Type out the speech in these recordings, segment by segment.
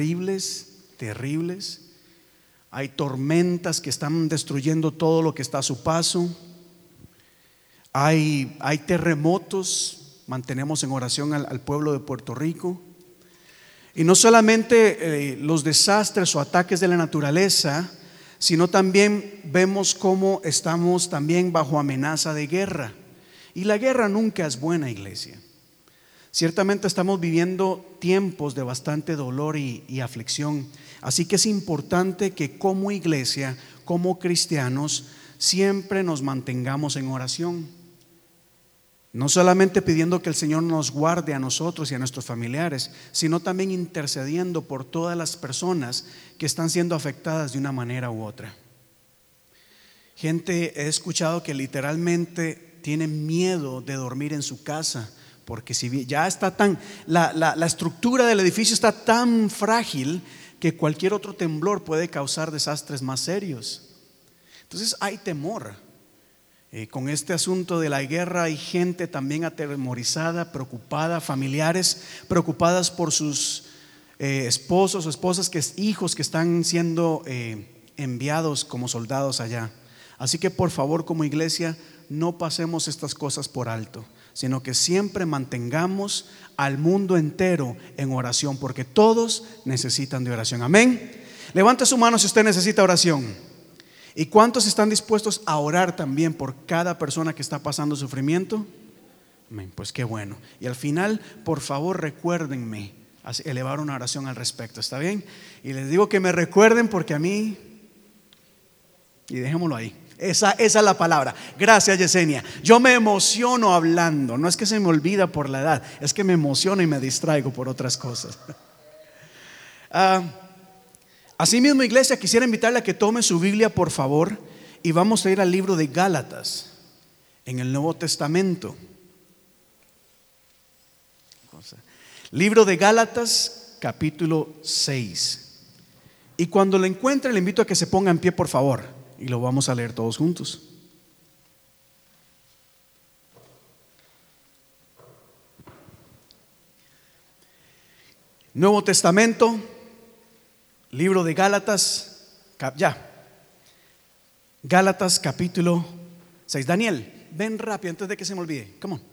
terribles, terribles. Hay tormentas que están destruyendo todo lo que está a su paso. Hay, hay terremotos. Mantenemos en oración al, pueblo de Puerto Rico. Y no solamente eh, los desastres o ataques de la naturaleza, sino también vemos cómo estamos también bajo amenaza de guerra. Y la guerra nunca es buena, iglesia. Ciertamente estamos viviendo tiempos de bastante dolor y, aflicción, así que es importante que como iglesia, como cristianos, siempre nos mantengamos en oración. No solamente pidiendo que el Señor nos guarde a nosotros y a nuestros familiares, sino también intercediendo por todas las personas que están siendo afectadas de una manera u otra. Gente, he escuchado que literalmente tienen miedo de dormir en su casa porque si ya está tan, la, estructura del edificio está tan frágil que cualquier otro temblor puede causar desastres más serios. Entonces hay temor. Eh, con este asunto de la guerra hay gente también atemorizada, preocupada, familiares preocupadas por sus eh, esposos o esposas, que, hijos que están siendo eh, enviados como soldados allá. Así que por favor como iglesia no pasemos estas cosas por alto sino que siempre mantengamos al mundo entero en oración, porque todos necesitan de oración. Amén. Levante su mano si usted necesita oración. ¿Y cuántos están dispuestos a orar también por cada persona que está pasando sufrimiento? Amén. Pues qué bueno. Y al final, por favor, recuérdenme elevar una oración al respecto. ¿Está bien? Y les digo que me recuerden porque a mí, y dejémoslo ahí. Esa, es la palabra. Gracias, Yesenia. Yo me emociono hablando. No es que se me olvida por la edad, es que me emociono y me distraigo por otras cosas. Uh, asimismo, iglesia, quisiera invitarle a que tome su Biblia, por favor, y vamos a ir al libro de Gálatas, en el Nuevo Testamento. Libro de Gálatas, capítulo 6. Y cuando lo encuentre, le invito a que se ponga en pie, por favor y lo vamos a leer todos juntos. Nuevo Testamento, libro de Gálatas, ya. Gálatas capítulo 6. Daniel, ven rápido antes de que se me olvide. Come on.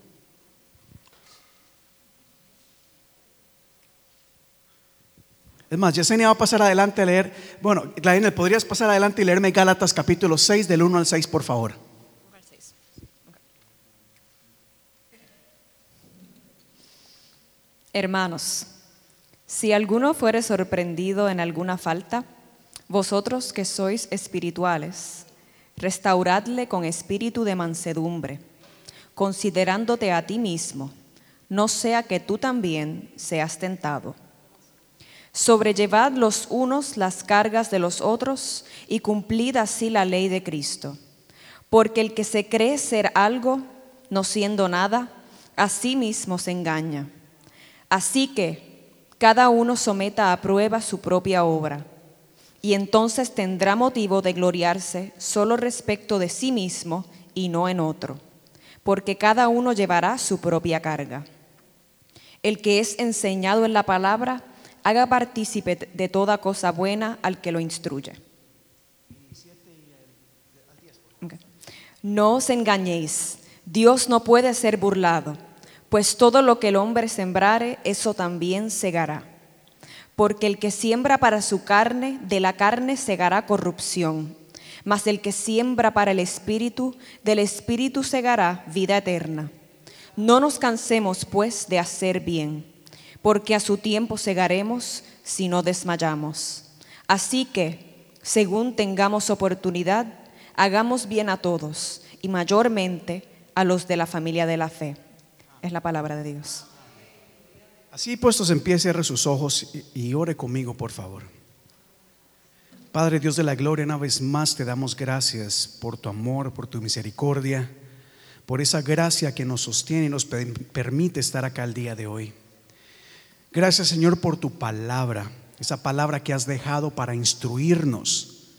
Es más, Yesenia va a pasar adelante a leer. Bueno, Daniel, ¿podrías pasar adelante y leerme Gálatas capítulo 6 del 1 al 6, por favor? Hermanos, si alguno fuere sorprendido en alguna falta, vosotros que sois espirituales, restauradle con espíritu de mansedumbre, considerándote a ti mismo, no sea que tú también seas tentado. Sobrellevad los unos las cargas de los otros y cumplid así la ley de Cristo. Porque el que se cree ser algo, no siendo nada, a sí mismo se engaña. Así que cada uno someta a prueba su propia obra, y entonces tendrá motivo de gloriarse solo respecto de sí mismo y no en otro, porque cada uno llevará su propia carga. El que es enseñado en la palabra, haga partícipe de toda cosa buena al que lo instruye. No os engañéis, Dios no puede ser burlado, pues todo lo que el hombre sembrare, eso también segará. Porque el que siembra para su carne, de la carne segará corrupción, mas el que siembra para el espíritu, del espíritu segará vida eterna. No nos cansemos, pues, de hacer bien porque a su tiempo segaremos si no desmayamos. Así que, según tengamos oportunidad, hagamos bien a todos y mayormente a los de la familia de la fe. Es la palabra de Dios. Así puestos en pie, cierre sus ojos y, ore conmigo, por favor. Padre Dios de la gloria, una vez más te damos gracias por tu amor, por tu misericordia, por esa gracia que nos sostiene y nos permite estar acá el día de hoy. Gracias Señor por tu palabra, esa palabra que has dejado para instruirnos,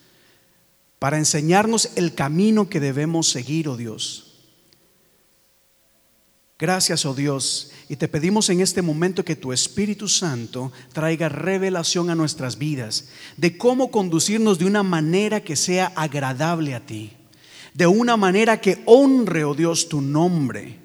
para enseñarnos el camino que debemos seguir, oh Dios. Gracias, oh Dios, y te pedimos en este momento que tu Espíritu Santo traiga revelación a nuestras vidas de cómo conducirnos de una manera que sea agradable a ti, de una manera que honre, oh Dios, tu nombre,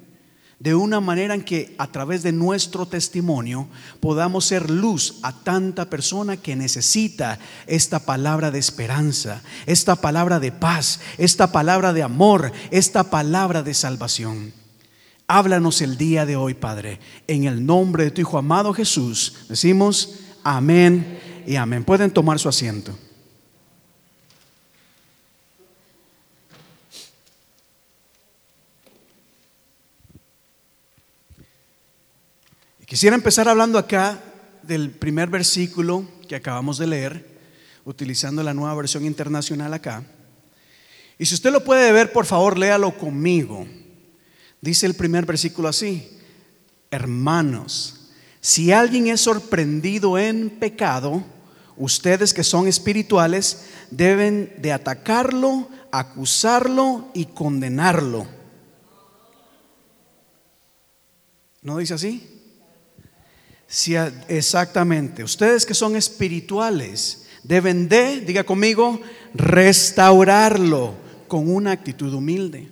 de una manera en que a través de nuestro testimonio podamos ser luz a tanta persona que necesita esta palabra de esperanza, esta palabra de paz, esta palabra de amor, esta palabra de salvación. Háblanos el día de hoy, Padre, en el nombre de tu Hijo amado Jesús. Decimos amén y amén. Pueden tomar su asiento. Quisiera empezar hablando acá del primer versículo que acabamos de leer, utilizando la nueva versión internacional acá. Y si usted lo puede ver, por favor, léalo conmigo. Dice el primer versículo así, hermanos, si alguien es sorprendido en pecado, ustedes que son espirituales deben de atacarlo, acusarlo y condenarlo. ¿No dice así? Si, exactamente, ustedes que son espirituales deben de, diga conmigo, restaurarlo con una actitud humilde.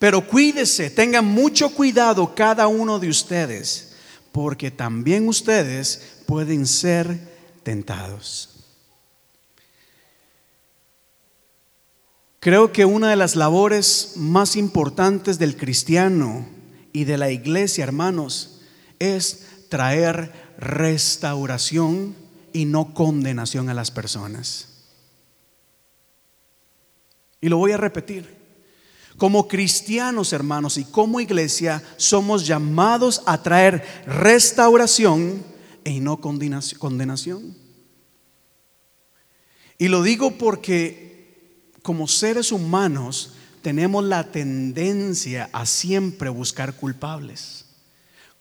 Pero cuídese, tengan mucho cuidado cada uno de ustedes, porque también ustedes pueden ser tentados. Creo que una de las labores más importantes del cristiano y de la iglesia, hermanos, es traer restauración y no condenación a las personas. Y lo voy a repetir. Como cristianos, hermanos, y como iglesia, somos llamados a traer restauración y no condenación. Y lo digo porque como seres humanos tenemos la tendencia a siempre buscar culpables.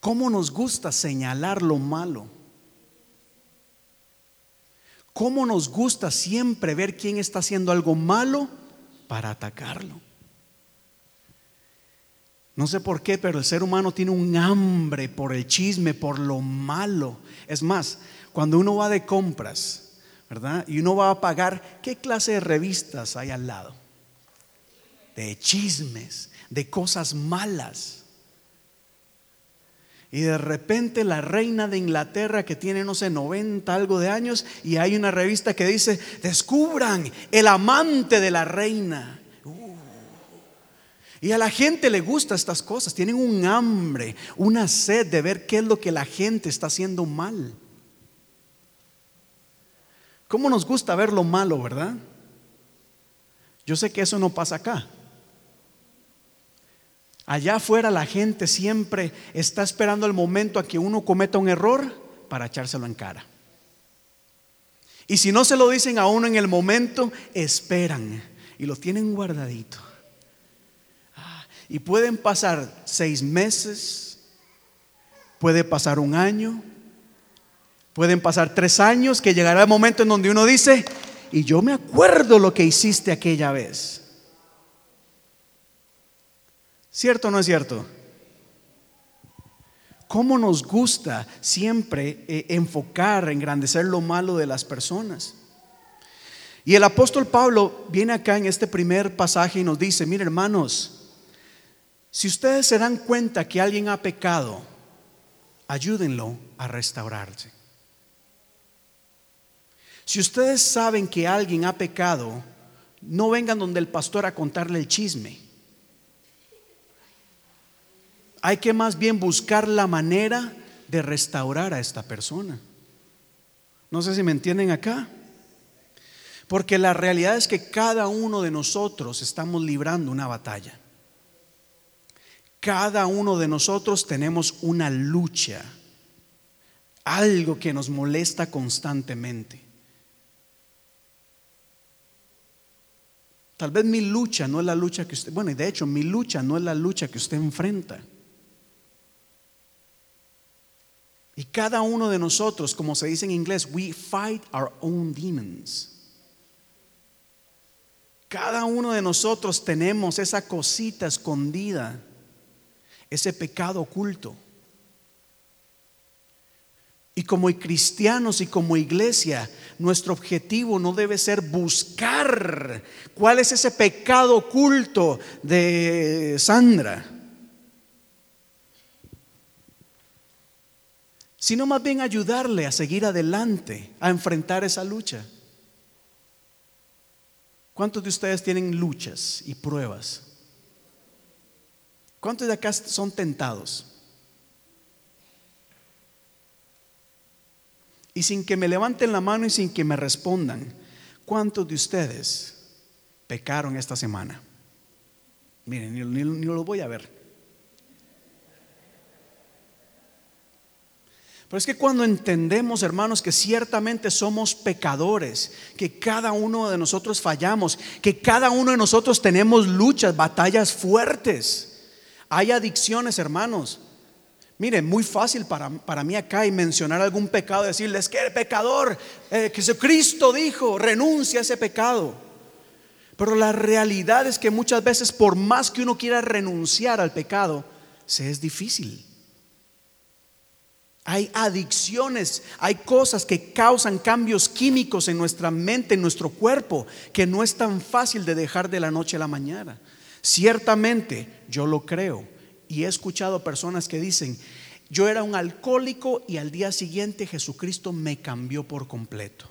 ¿Cómo nos gusta señalar lo malo? ¿Cómo nos gusta siempre ver quién está haciendo algo malo para atacarlo? No sé por qué, pero el ser humano tiene un hambre por el chisme, por lo malo. Es más, cuando uno va de compras, ¿verdad? Y uno va a pagar, ¿qué clase de revistas hay al lado? De chismes, de cosas malas. Y de repente la reina de Inglaterra que tiene, no sé, 90 algo de años, y hay una revista que dice, descubran el amante de la reina. Y a la gente le gusta estas cosas, tienen un hambre, una sed de ver qué es lo que la gente está haciendo mal. ¿Cómo nos gusta ver lo malo, verdad? Yo sé que eso no pasa acá. Allá afuera la gente siempre está esperando el momento a que uno cometa un error para echárselo en cara. Y si no se lo dicen a uno en el momento, esperan y lo tienen guardadito. Y pueden pasar seis meses, puede pasar un año, pueden pasar tres años, que llegará el momento en donde uno dice, y yo me acuerdo lo que hiciste aquella vez. ¿Cierto o no es cierto? ¿Cómo nos gusta siempre eh, enfocar, engrandecer lo malo de las personas? Y el apóstol Pablo viene acá en este primer pasaje y nos dice, mire hermanos, si ustedes se dan cuenta que alguien ha pecado, ayúdenlo a restaurarse. Si ustedes saben que alguien ha pecado, no vengan donde el pastor a contarle el chisme. Hay que más bien buscar la manera de restaurar a esta persona. No sé si me entienden acá. Porque la realidad es que cada uno de nosotros estamos librando una batalla. Cada uno de nosotros tenemos una lucha, algo que nos molesta constantemente. Tal vez mi lucha no es la lucha que usted, bueno, y de hecho mi lucha no es la lucha que usted enfrenta. Y cada uno de nosotros, como se dice en inglés, we fight our own demons. Cada uno de nosotros tenemos esa cosita escondida ese pecado oculto. Y como cristianos y como iglesia, nuestro objetivo no debe ser buscar cuál es ese pecado oculto de Sandra, sino más bien ayudarle a seguir adelante, a enfrentar esa lucha. ¿Cuántos de ustedes tienen luchas y pruebas? ¿Cuántos de acá son tentados? Y sin que me levanten la mano y sin que me respondan, ¿cuántos de ustedes pecaron esta semana? Miren, ni, lo voy a ver. Pero es que cuando entendemos, hermanos, que ciertamente somos pecadores, que cada uno de nosotros fallamos, que cada uno de nosotros tenemos luchas, batallas fuertes, hay adicciones, hermanos. Miren, muy fácil para, para, mí acá y mencionar algún pecado, decirles que el pecador, eh, Jesucristo dijo, renuncia a ese pecado. Pero la realidad es que muchas veces, por más que uno quiera renunciar al pecado, se es difícil. Hay adicciones, hay cosas que causan cambios químicos en nuestra mente, en nuestro cuerpo, que no es tan fácil de dejar de la noche a la mañana. Ciertamente, yo lo creo y he escuchado personas que dicen, yo era un alcohólico y al día siguiente Jesucristo me cambió por completo.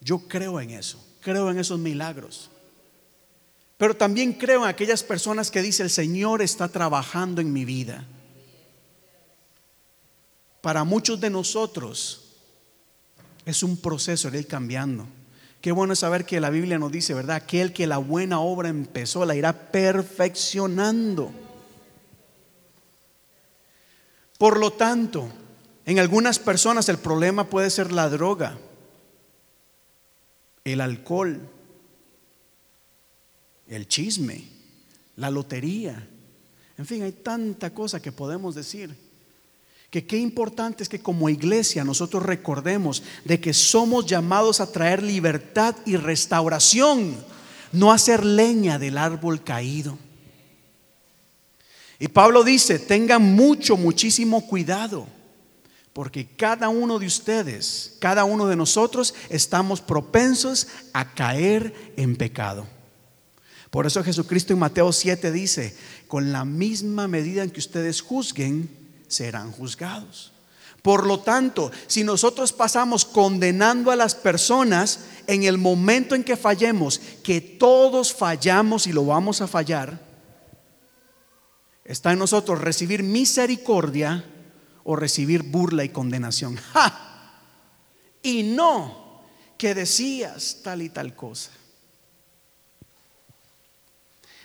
Yo creo en eso, creo en esos milagros. Pero también creo en aquellas personas que dicen, el Señor está trabajando en mi vida. Para muchos de nosotros es un proceso de ir cambiando. Qué bueno saber que la Biblia nos dice, ¿verdad? Aquel que la buena obra empezó la irá perfeccionando. Por lo tanto, en algunas personas el problema puede ser la droga, el alcohol, el chisme, la lotería. En fin, hay tanta cosa que podemos decir. Que qué importante es que como iglesia nosotros recordemos de que somos llamados a traer libertad y restauración, no a hacer leña del árbol caído. Y Pablo dice, tengan mucho, muchísimo cuidado, porque cada uno de ustedes, cada uno de nosotros estamos propensos a caer en pecado. Por eso Jesucristo en Mateo 7 dice, con la misma medida en que ustedes juzguen, serán juzgados. Por lo tanto, si nosotros pasamos condenando a las personas en el momento en que fallemos, que todos fallamos y lo vamos a fallar, Está en nosotros recibir misericordia o recibir burla y condenación. Y no que decías tal y tal cosa.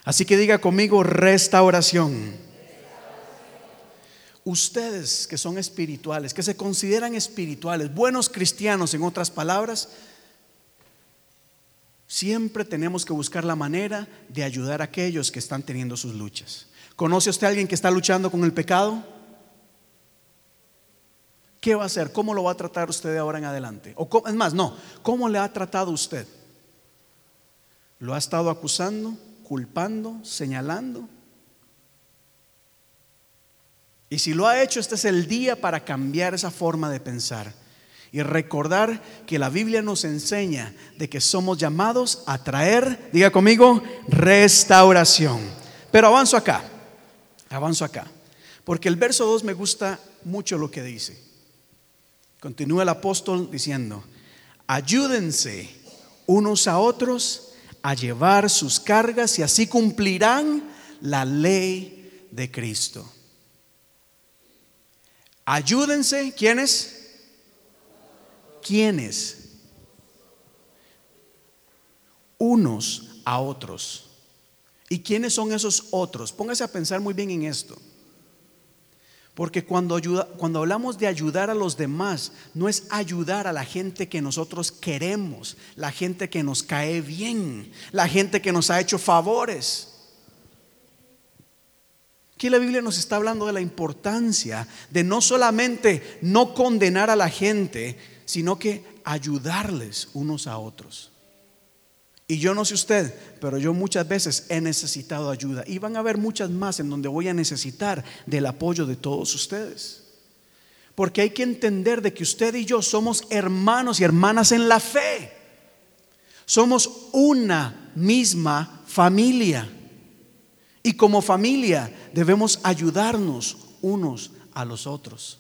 Así que diga conmigo restauración. Ustedes que son espirituales, que se consideran espirituales, buenos cristianos en otras palabras, siempre tenemos que buscar la manera de ayudar a aquellos que están teniendo sus luchas. ¿Conoce usted a alguien que está luchando con el pecado? ¿Qué va a hacer? ¿Cómo lo va a tratar usted de ahora en adelante? O es más, no, ¿cómo le ha tratado usted? ¿Lo ha estado acusando, culpando, señalando? Y si lo ha hecho, este es el día para cambiar esa forma de pensar y recordar que la Biblia nos enseña de que somos llamados a traer, diga conmigo, restauración. Pero avanzo acá. Avanzo acá. Porque el verso 2 me gusta mucho lo que dice. Continúa el apóstol diciendo, ayúdense unos a otros a llevar sus cargas y así cumplirán la ley de Cristo. Ayúdense, ¿quiénes? ¿Quiénes? Unos a otros. ¿Y quiénes son esos otros? Póngase a pensar muy bien en esto. Porque cuando, ayuda, cuando hablamos de ayudar a los demás, no es ayudar a la gente que nosotros queremos, la gente que nos cae bien, la gente que nos ha hecho favores. Aquí la Biblia nos está hablando de la importancia de no solamente no condenar a la gente, sino que ayudarles unos a otros. Y yo no sé usted, pero yo muchas veces he necesitado ayuda. Y van a haber muchas más en donde voy a necesitar del apoyo de todos ustedes. Porque hay que entender de que usted y yo somos hermanos y hermanas en la fe. Somos una misma familia. Y como familia debemos ayudarnos unos a los otros.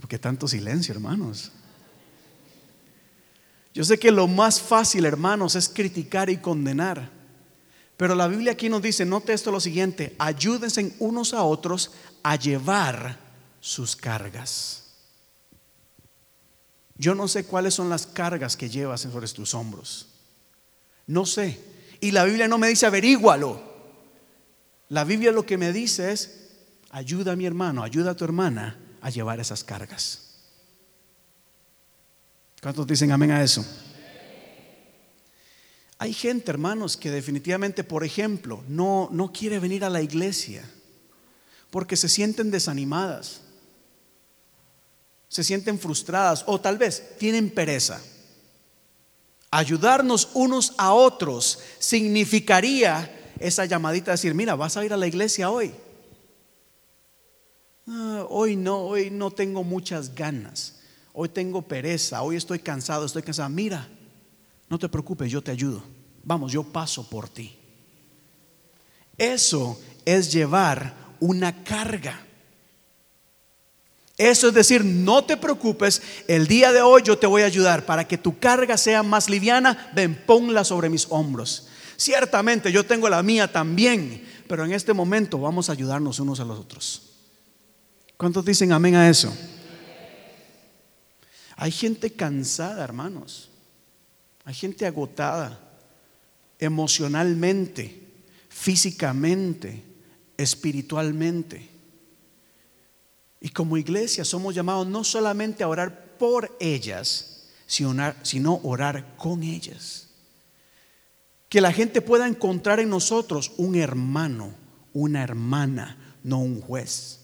¿Por qué tanto silencio, hermanos? Yo sé que lo más fácil, hermanos, es criticar y condenar. Pero la Biblia aquí nos dice, note esto lo siguiente, ayúdense unos a otros a llevar sus cargas. Yo no sé cuáles son las cargas que llevas sobre tus hombros. No sé. Y la Biblia no me dice averígualo. La Biblia lo que me dice es, ayuda a mi hermano, ayuda a tu hermana a llevar esas cargas. ¿Cuántos dicen amén a eso? Hay gente, hermanos, que definitivamente, por ejemplo, no, no quiere venir a la iglesia porque se sienten desanimadas, se sienten frustradas o tal vez tienen pereza. Ayudarnos unos a otros significaría esa llamadita de decir, mira, vas a ir a la iglesia hoy. Ah, hoy no, hoy no tengo muchas ganas hoy tengo pereza, hoy estoy cansado, estoy cansado. Mira, no te preocupes, yo te ayudo. Vamos, yo paso por ti. Eso es llevar una carga. Eso es decir, no te preocupes, el día de hoy yo te voy a ayudar para que tu carga sea más liviana, ven, ponla sobre mis hombros. Ciertamente yo tengo la mía también, pero en este momento vamos a ayudarnos unos a los otros. ¿Cuántos dicen amén a eso? Hay gente cansada, hermanos. Hay gente agotada emocionalmente, físicamente, espiritualmente. Y como iglesia somos llamados no solamente a orar por ellas, sino orar con ellas. Que la gente pueda encontrar en nosotros un hermano, una hermana, no un juez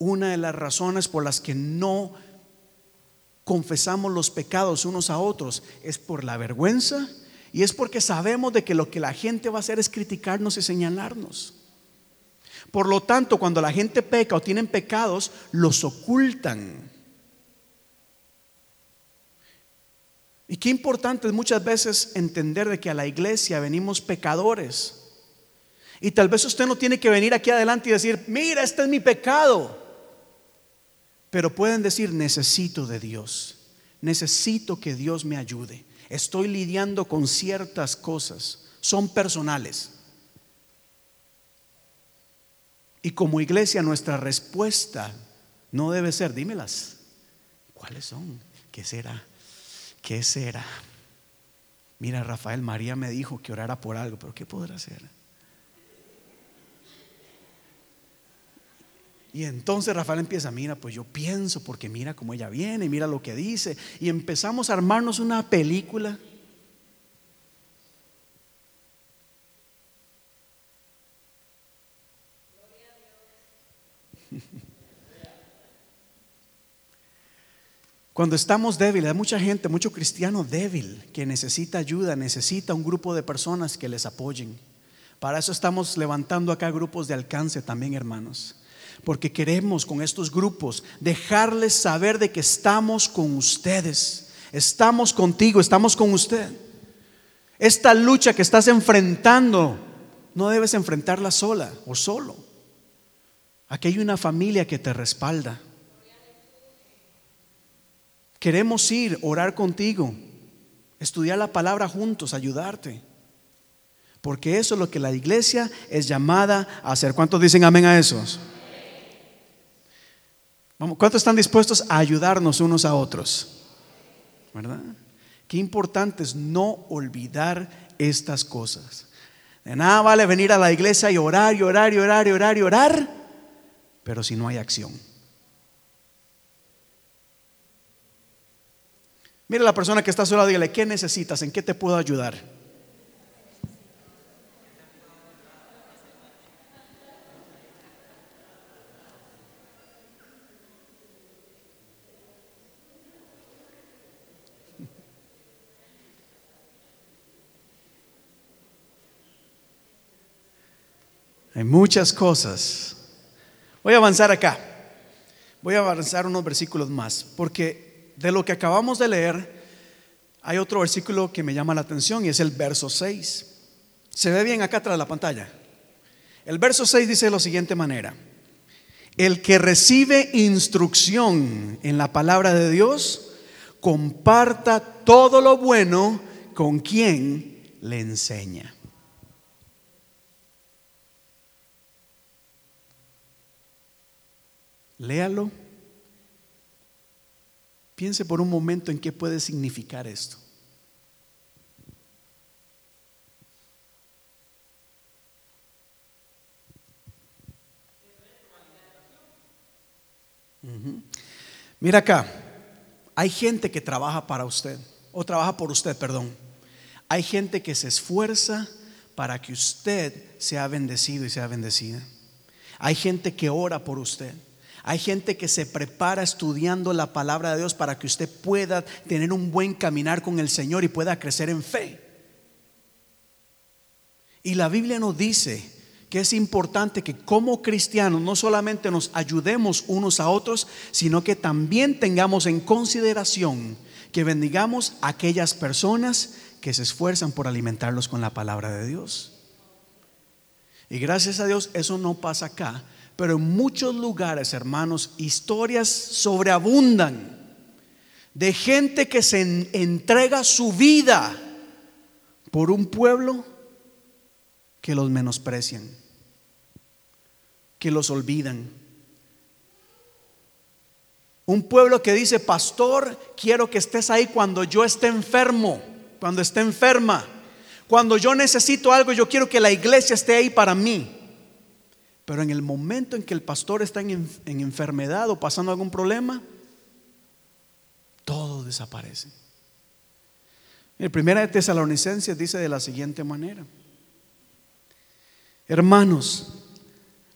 una de las razones por las que no confesamos los pecados unos a otros es por la vergüenza y es porque sabemos de que lo que la gente va a hacer es criticarnos y señalarnos. Por lo tanto, cuando la gente peca o tienen pecados, los ocultan. Y qué importante es muchas veces entender de que a la iglesia venimos pecadores. Y tal vez usted no tiene que venir aquí adelante y decir, mira, este es mi pecado. Pero pueden decir, necesito de Dios, necesito que Dios me ayude. Estoy lidiando con ciertas cosas, son personales. Y como iglesia nuestra respuesta no debe ser, dímelas, ¿cuáles son? ¿Qué será? ¿Qué será? Mira, Rafael, María me dijo que orara por algo, pero ¿qué podrá hacer? Y entonces Rafael empieza, mira, pues yo pienso, porque mira cómo ella viene, mira lo que dice. Y empezamos a armarnos una película. Cuando estamos débiles, hay mucha gente, mucho cristiano débil que necesita ayuda, necesita un grupo de personas que les apoyen. Para eso estamos levantando acá grupos de alcance también, hermanos porque queremos con estos grupos dejarles saber de que estamos con ustedes, estamos contigo, estamos con usted. Esta lucha que estás enfrentando, no debes enfrentarla sola o solo. Aquí hay una familia que te respalda. Queremos ir, orar contigo, estudiar la palabra juntos, ayudarte. Porque eso es lo que la iglesia es llamada a hacer. ¿Cuántos dicen amén a esos? ¿Cuántos están dispuestos a ayudarnos unos a otros? ¿Verdad? Qué importante es no olvidar estas cosas. De nada vale venir a la iglesia y orar y orar y orar y orar y orar, pero si no hay acción. Mire a la persona que está sola, dígale, ¿qué necesitas? ¿En qué te puedo ayudar? Hay muchas cosas Voy a avanzar acá. Voy a avanzar unos versículos más, porque de lo que acabamos de leer, hay otro versículo que me llama la atención y es el verso 6. Se ve bien acá atrás de la pantalla. El verso 6 dice de la siguiente manera. El que recibe instrucción en la palabra de Dios, comparta todo lo bueno con quien le enseña. Léalo. Piense por un momento en qué puede significar esto. Mira acá, hay gente que trabaja para usted, o trabaja por usted, perdón. Hay gente que se esfuerza para que usted sea bendecido y sea bendecida. Hay gente que ora por usted. Hay gente que se prepara estudiando la palabra de Dios para que usted pueda tener un buen caminar con el Señor y pueda crecer en fe. Y la Biblia nos dice que es importante que como cristianos no solamente nos ayudemos unos a otros, sino que también tengamos en consideración que bendigamos a aquellas personas que se esfuerzan por alimentarlos con la palabra de Dios. Y gracias a Dios eso no pasa acá, pero en muchos lugares, hermanos, historias sobreabundan de gente que se entrega su vida por un pueblo que los menosprecian que los olvidan. Un pueblo que dice, pastor, quiero que estés ahí cuando yo esté enfermo, cuando esté enferma. Cuando yo necesito algo, yo quiero que la iglesia esté ahí para mí. Pero en el momento en que el pastor está en, enfermedad o pasando algún problema, todo desaparece. El primera de Tesalonicenses dice de la siguiente manera: Hermanos,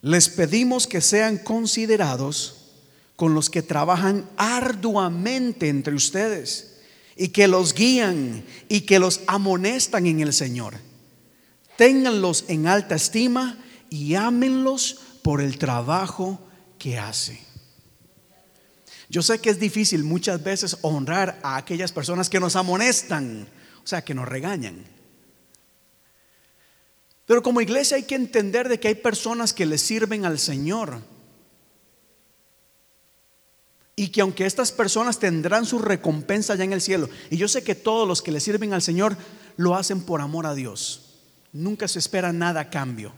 les pedimos que sean considerados con los que trabajan arduamente entre ustedes y que los guían y que los amonestan en el Señor. Ténganlos en alta estima y ámenlos por el trabajo que hace. Yo sé que es difícil muchas veces honrar a aquellas personas que nos amonestan, o sea, que nos regañan. Pero como iglesia hay que entender de que hay personas que le sirven al Señor. Y que aunque estas personas tendrán su recompensa ya en el cielo, y yo sé que todos los que le sirven al Señor lo hacen por amor a Dios. Nunca se espera nada a cambio.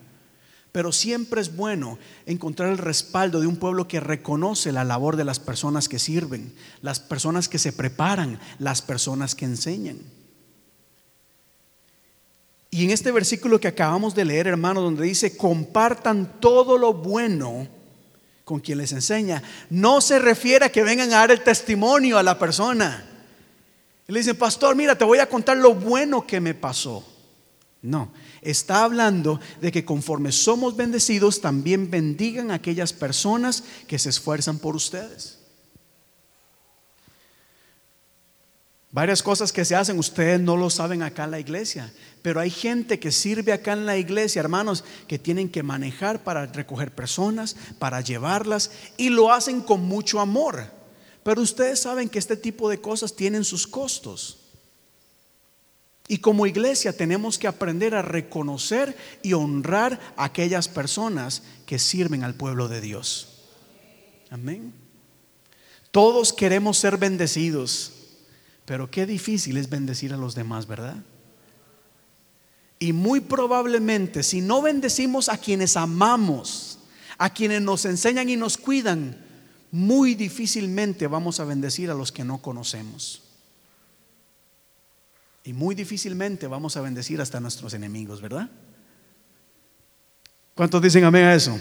Pero siempre es bueno encontrar el respaldo de un pueblo que reconoce la labor de las personas que sirven, las personas que se preparan, las personas que enseñan. Y en este versículo que acabamos de leer, hermano, donde dice, compartan todo lo bueno con quien les enseña, no se refiere a que vengan a dar el testimonio a la persona. le dice, pastor, mira, te voy a contar lo bueno que me pasó. No, está hablando de que conforme somos bendecidos, también bendigan a aquellas personas que se esfuerzan por ustedes. Varias cosas que se hacen, ustedes no lo saben acá en la iglesia, pero hay gente que sirve acá en la iglesia, hermanos, que tienen que manejar para recoger personas, para llevarlas, y lo hacen con mucho amor. Pero ustedes saben que este tipo de cosas tienen sus costos. Y como iglesia tenemos que aprender a reconocer y honrar a aquellas personas que sirven al pueblo de Dios. Amén. Todos queremos ser bendecidos. Pero qué difícil es bendecir a los demás, ¿verdad? Y muy probablemente si no bendecimos a quienes amamos, a quienes nos enseñan y nos cuidan, muy difícilmente vamos a bendecir a los que no conocemos. Y muy difícilmente vamos a bendecir hasta nuestros enemigos, ¿verdad? ¿Cuántos dicen amén a eso?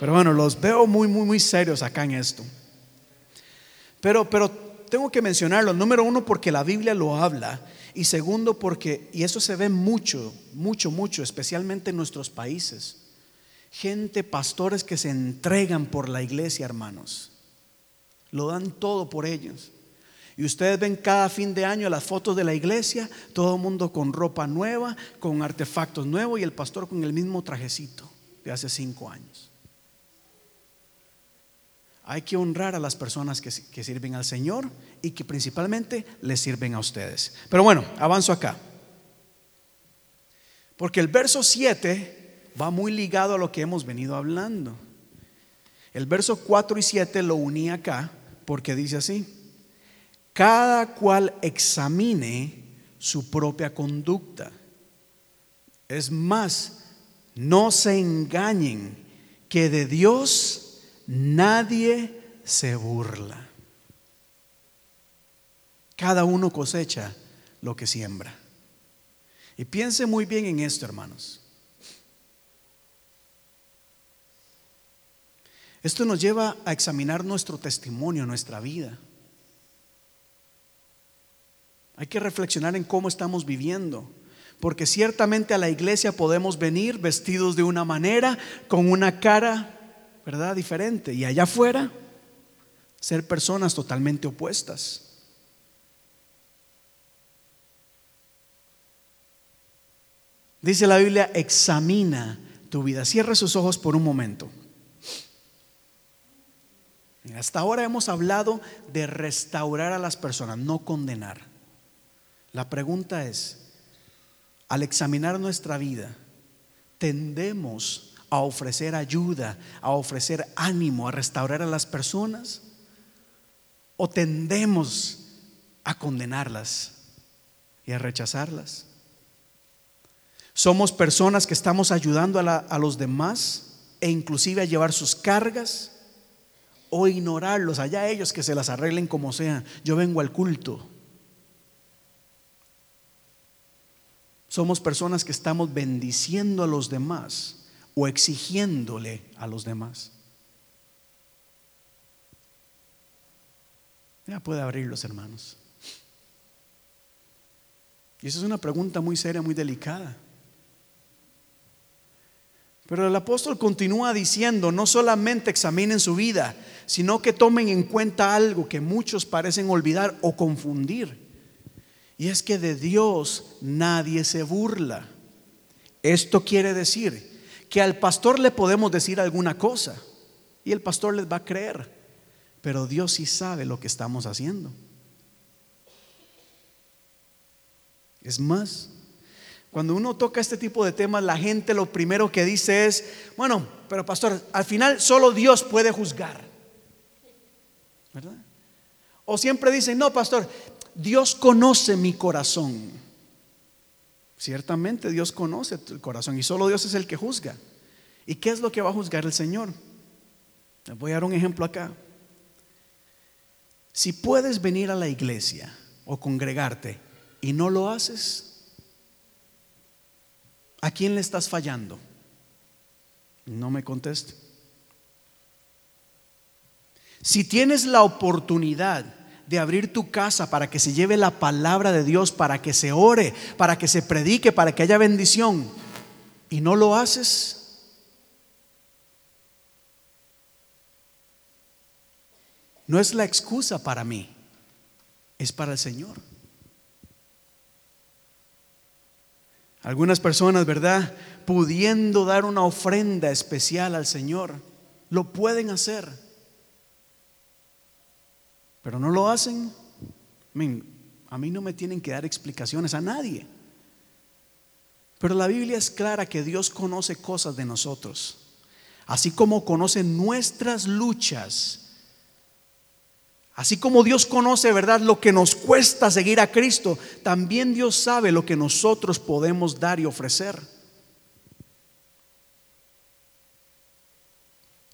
Pero bueno, los veo muy, muy, muy serios acá en esto. Pero, pero tengo que mencionarlo. Número uno, porque la Biblia lo habla. Y segundo, porque, y eso se ve mucho, mucho, mucho, especialmente en nuestros países. Gente, pastores que se entregan por la iglesia, hermanos. Lo dan todo por ellos. Y ustedes ven cada fin de año las fotos de la iglesia, todo el mundo con ropa nueva, con artefactos nuevos y el pastor con el mismo trajecito. de hace cinco años. Hay que honrar a las personas que, sirven al Señor y que principalmente le sirven a ustedes. Pero bueno, avanzo acá. Porque el verso 7 va muy ligado a lo que hemos venido hablando. El verso 4 y 7 lo uní acá porque dice así, cada cual examine su propia conducta. Es más, no se engañen que de Dios nadie se burla. Cada uno cosecha lo que siembra. Y piense muy bien en esto, hermanos. Esto nos lleva a examinar nuestro testimonio, nuestra vida. Hay que reflexionar en cómo estamos viviendo. Porque ciertamente a la iglesia podemos venir vestidos de una manera, con una cara, ¿verdad? Diferente. Y allá afuera, ser personas totalmente opuestas. Dice la Biblia, examina tu vida. Cierra sus ojos por un momento. Hasta ahora hemos hablado de restaurar a las personas, no condenar. La pregunta es, al examinar nuestra vida, ¿tendemos a ofrecer ayuda, a ofrecer ánimo, a restaurar a las personas? ¿O tendemos a condenarlas y a rechazarlas? ¿Somos personas que estamos ayudando a, los demás e inclusive a llevar sus cargas? ¿O ignorarlos? Allá ellos que se las arreglen como sea. Yo vengo al culto. Somos personas que estamos bendiciendo a los demás o exigiéndole a los demás. Ya puede abrir los hermanos. Y esa es una pregunta muy seria, muy delicada. Pero el apóstol continúa diciendo, no solamente examinen su vida, sino que tomen en cuenta algo que muchos parecen olvidar o confundir. Y es que de Dios nadie se burla. Esto quiere decir que al pastor le podemos decir alguna cosa y el pastor les va a creer, pero Dios sí sabe lo que estamos haciendo. Es más, cuando uno toca este tipo de temas, la gente lo primero que dice es, bueno, pero pastor, al final solo Dios puede juzgar. ¿Verdad? O siempre dicen, no, pastor, Dios conoce mi corazón. Ciertamente Dios conoce tu corazón y solo Dios es el que juzga. ¿Y qué es lo que va a juzgar el Señor? Les voy a dar un ejemplo acá. Si puedes venir a la iglesia o congregarte y no lo haces, ¿a quién le estás fallando? No me conteste. Si tienes la oportunidad de abrir tu casa para que se lleve la palabra de Dios, para que se ore, para que se predique, para que haya bendición, y no lo haces, no es la excusa para mí, es para el Señor. Algunas personas, ¿verdad? Pudiendo dar una ofrenda especial al Señor, lo pueden hacer pero no lo hacen, a mí no me tienen que dar explicaciones a nadie. Pero la Biblia es clara que Dios conoce cosas de nosotros, así como conoce nuestras luchas. Así como Dios conoce, ¿verdad?, lo que nos cuesta seguir a Cristo, también Dios sabe lo que nosotros podemos dar y ofrecer.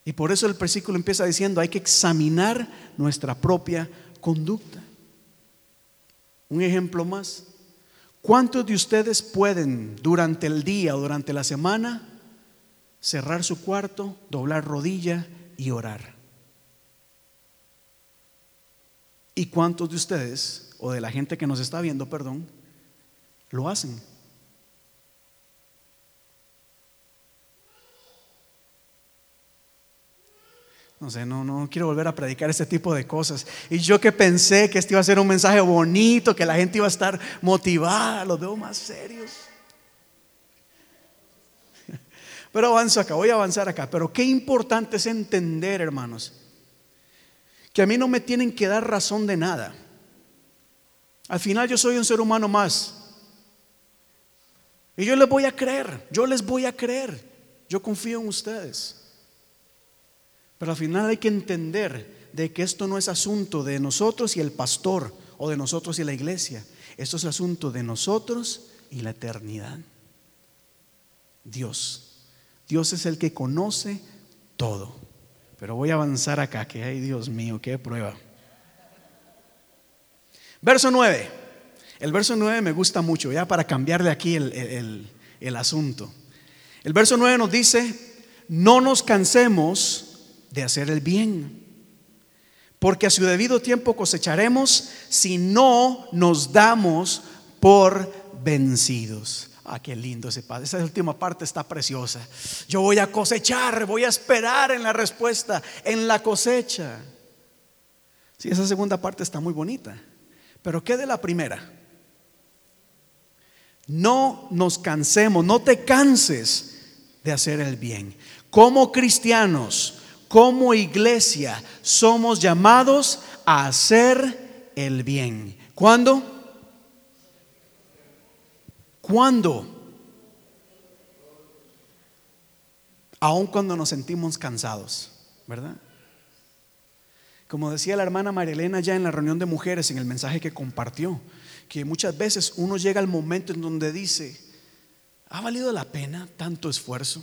Y por eso el versículo empieza diciendo, hay que examinar nuestra propia conducta. Un ejemplo más. ¿Cuántos de ustedes pueden durante el día o durante la semana cerrar su cuarto, doblar rodilla y orar? ¿Y cuántos de ustedes, o de la gente que nos está viendo, perdón, lo hacen? No sé, no, no quiero volver a predicar este tipo de cosas. Y yo que pensé que este iba a ser un mensaje bonito, que la gente iba a estar motivada, los veo más serios. Pero avanzo acá, voy a avanzar acá. Pero qué importante es entender, hermanos, que a mí no me tienen que dar razón de nada. Al final yo soy un ser humano más. Y yo les voy a creer, yo les voy a creer. Yo confío en ustedes. Pero al final hay que entender de que esto no es asunto de nosotros y el pastor o de nosotros y la iglesia. Esto es asunto de nosotros y la eternidad. Dios. Dios es el que conoce todo. Pero voy a avanzar acá, que ay Dios mío, qué prueba. Verso 9. El verso 9 me gusta mucho, ya para cambiar de aquí el, el asunto. El verso 9 nos dice, no nos cansemos de hacer el bien, porque a su debido tiempo cosecharemos si no nos damos por vencidos. Ah, qué lindo ese padre. Esa última parte está preciosa. Yo voy a cosechar, voy a esperar en la respuesta, en la cosecha. Sí, esa segunda parte está muy bonita. Pero ¿qué de la primera? No nos cansemos, no te canses de hacer el bien. Como cristianos, como iglesia, somos llamados a hacer el bien. ¿Cuándo? ¿Cuándo? Aun cuando nos sentimos cansados, ¿verdad? Como decía la hermana Marilena ya en la reunión de mujeres, en el mensaje que compartió, que muchas veces uno llega al momento en donde dice, ¿ha valido la pena tanto esfuerzo?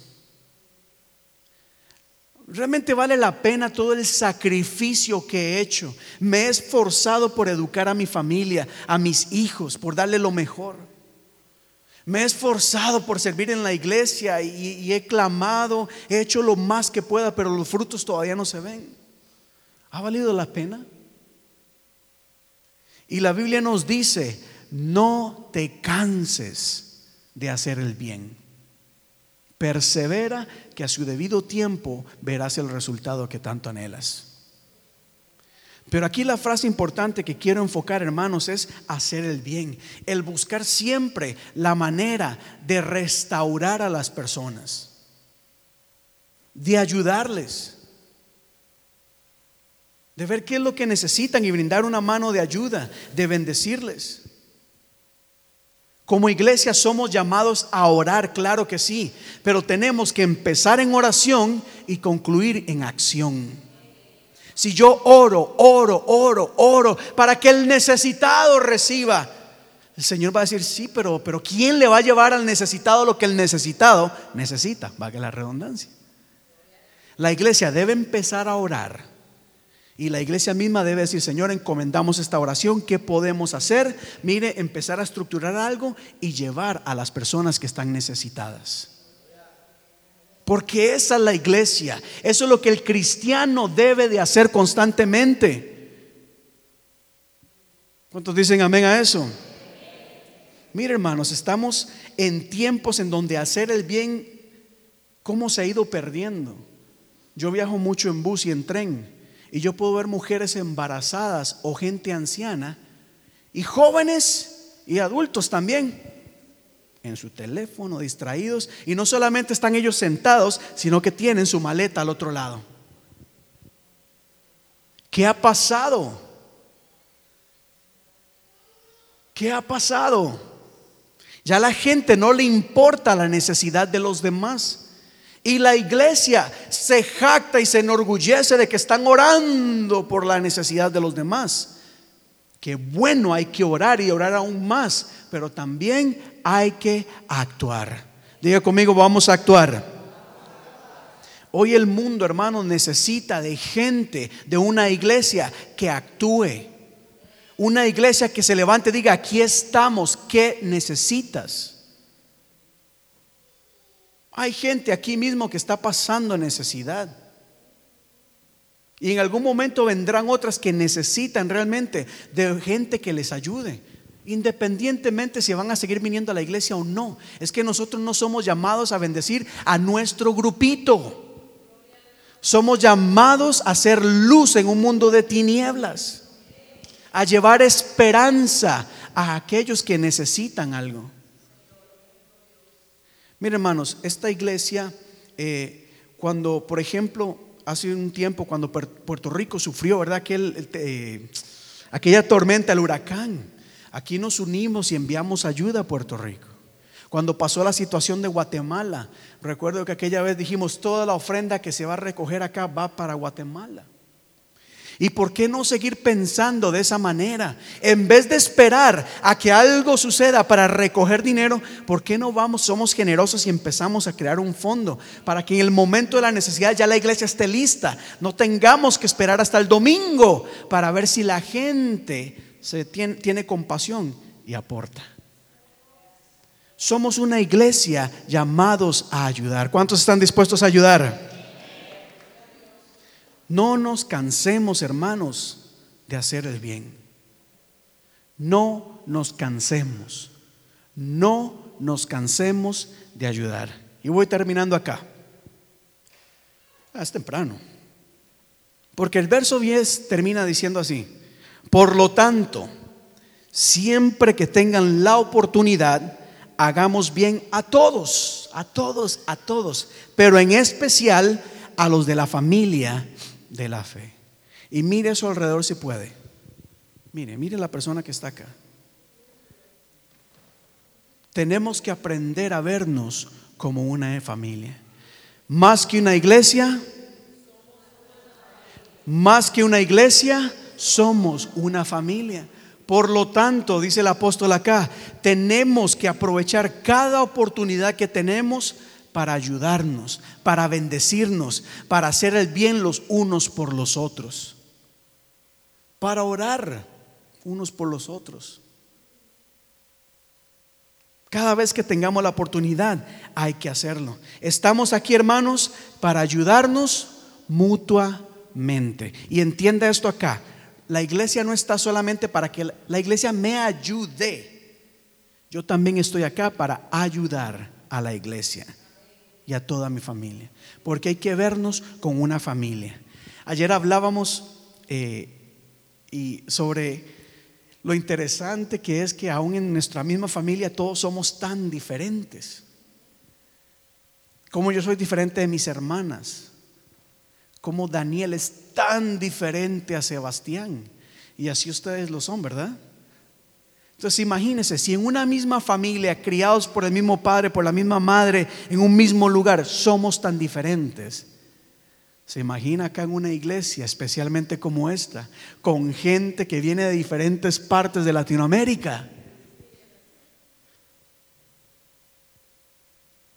Realmente vale la pena todo el sacrificio que he hecho. Me he esforzado por educar a mi familia, a mis hijos, por darle lo mejor. Me he esforzado por servir en la iglesia y, he clamado, he hecho lo más que pueda, pero los frutos todavía no se ven. ¿Ha valido la pena? Y la Biblia nos dice, no te canses de hacer el bien. Persevera que a su debido tiempo verás el resultado que tanto anhelas. Pero aquí la frase importante que quiero enfocar, hermanos, es hacer el bien, el buscar siempre la manera de restaurar a las personas, de ayudarles, de ver qué es lo que necesitan y brindar una mano de ayuda, de bendecirles. Como iglesia somos llamados a orar, claro que sí, pero tenemos que empezar en oración y concluir en acción. Si yo oro, oro, oro, oro para que el necesitado reciba, el Señor va a decir, sí, pero, pero ¿quién le va a llevar al necesitado lo que el necesitado necesita? Va que la redundancia. La iglesia debe empezar a orar. Y la iglesia misma debe decir, Señor, encomendamos esta oración, ¿qué podemos hacer? Mire, empezar a estructurar algo y llevar a las personas que están necesitadas. Porque esa es la iglesia. Eso es lo que el cristiano debe de hacer constantemente. ¿Cuántos dicen amén a eso? Mire hermanos, estamos en tiempos en donde hacer el bien, ¿cómo se ha ido perdiendo? Yo viajo mucho en bus y en tren y yo puedo ver mujeres embarazadas o gente anciana y jóvenes y adultos también en su teléfono, distraídos, y no solamente están ellos sentados, sino que tienen su maleta al otro lado. ¿Qué ha pasado? ¿Qué ha pasado? Ya la gente no le importa la necesidad de los demás. Y la iglesia se jacta y se enorgullece de que están orando por la necesidad de los demás. Que bueno, hay que orar y orar aún más, pero también hay que actuar. Diga conmigo, vamos a actuar. Hoy el mundo, hermano, necesita de gente, de una iglesia que actúe. Una iglesia que se levante y diga, aquí estamos, ¿qué necesitas? Hay gente aquí mismo que está pasando necesidad. Y en algún momento vendrán otras que necesitan realmente de gente que les ayude independientemente si van a seguir viniendo a la iglesia o no. Es que nosotros no somos llamados a bendecir a nuestro grupito. Somos llamados a ser luz en un mundo de tinieblas, a llevar esperanza a aquellos que necesitan algo. Miren hermanos, esta iglesia eh, cuando, por ejemplo, hace un tiempo, cuando Puerto Rico sufrió, ¿verdad? Eh, aquella tormenta, el huracán, aquí nos unimos y enviamos ayuda a Puerto Rico. Cuando pasó la situación de Guatemala, recuerdo que aquella vez dijimos, toda la ofrenda que se va a recoger acá va para Guatemala. ¿Y por qué no seguir pensando de esa manera? En vez de esperar a que algo suceda para recoger dinero, ¿por qué no vamos, somos generosos y empezamos a crear un fondo para que en el momento de la necesidad ya la iglesia esté lista? No tengamos que esperar hasta el domingo para ver si la gente tiene, tiene compasión y aporta. Somos una iglesia llamados a ayudar. ¿Cuántos están dispuestos a ayudar? No nos cansemos, hermanos, de hacer el bien. No nos cansemos. No nos cansemos de ayudar. Y voy terminando acá. Es temprano. Porque el verso 10 termina diciendo así. Por lo tanto, siempre que tengan la oportunidad, hagamos bien a todos, a todos, a todos, pero en especial a los de la familia de la fe. Y mire a su alrededor si puede. Mire, mire la persona que está acá. Tenemos que aprender a vernos como una familia. Más que una iglesia, más que una iglesia, somos una familia. Por lo tanto, dice el apóstol acá, tenemos que aprovechar cada oportunidad que tenemos para ayudarnos, para bendecirnos, para hacer el bien los unos por los otros, para orar unos por los otros. Cada vez que tengamos la oportunidad hay que hacerlo. Estamos aquí, hermanos, para ayudarnos mutuamente. Y entienda esto acá. La iglesia no está solamente para que la iglesia me ayude. Yo también estoy acá para ayudar a la iglesia y a toda mi familia. Porque hay que vernos con una familia. Ayer hablábamos eh, y sobre lo interesante que es que aún en nuestra misma familia todos somos tan diferentes. Como yo soy diferente de mis hermanas. Como Daniel es tan diferente a Sebastián. Y así ustedes lo son, ¿verdad? Entonces imagínense, si en una misma familia, criados por el mismo padre, por la misma madre, en un mismo lugar, somos tan diferentes. Se imagina acá en una iglesia, especialmente como esta, con gente que viene de diferentes partes de Latinoamérica.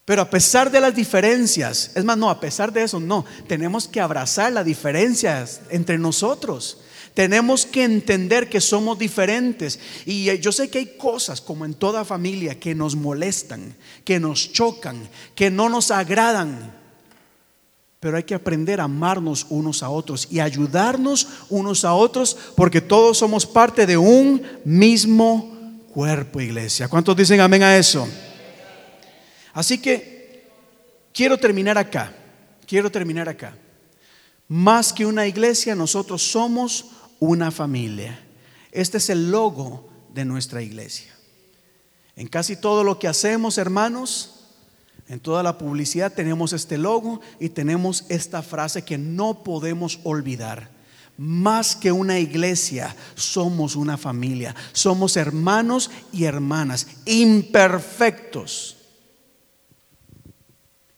Pero a pesar de las diferencias, es más, no, a pesar de eso, no, tenemos que abrazar las diferencias entre nosotros. Tenemos que entender que somos diferentes. Y eh, yo sé que hay cosas, como en toda familia, que nos molestan, que nos chocan, que no nos agradan. Pero hay que aprender a amarnos unos a otros y ayudarnos unos a otros porque todos somos parte de un mismo cuerpo, iglesia. ¿Cuántos dicen amén a eso? Así que quiero terminar acá. Quiero terminar acá. Más que una iglesia, nosotros somos una familia. Este es el logo de nuestra iglesia. En casi todo lo que hacemos, hermanos, en toda la publicidad tenemos este logo y tenemos esta frase que no podemos olvidar. Más que una iglesia, somos una familia. Somos hermanos y hermanas, imperfectos.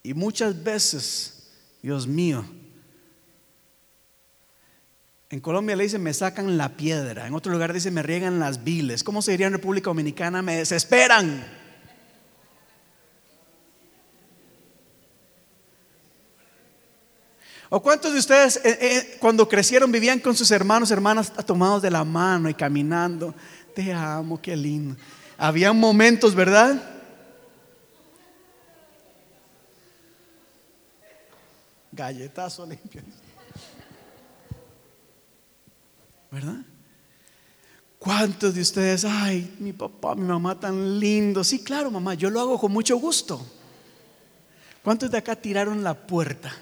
Y muchas veces, Dios mío, en Colombia le dicen me sacan la piedra, en otro lugar dice me riegan las viles. ¿Cómo se diría en República Dominicana? Me desesperan. ¿O cuántos de ustedes eh, eh, cuando crecieron vivían con sus hermanos, hermanas tomados de la mano y caminando? Te amo, qué lindo. Había momentos, ¿verdad? Galletazo limpio. ¿Verdad? ¿Cuántos de ustedes, ay, mi papá, mi mamá tan lindo? Sí, claro, mamá, yo lo hago con mucho gusto. ¿Cuántos de acá tiraron la puerta?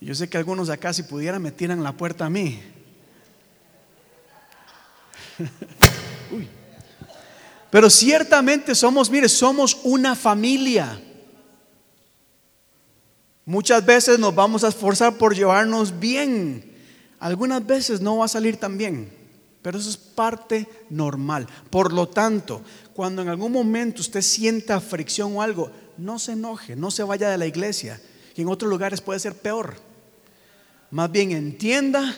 Yo sé que algunos de acá, si pudieran, me tiran la puerta a mí. Pero ciertamente somos, mire, somos una familia. Muchas veces nos vamos a esforzar por llevarnos bien. Algunas veces no va a salir tan bien, pero eso es parte normal. Por lo tanto, cuando en algún momento usted sienta fricción o algo, no se enoje, no se vaya de la iglesia, que en otros lugares puede ser peor. Más bien entienda,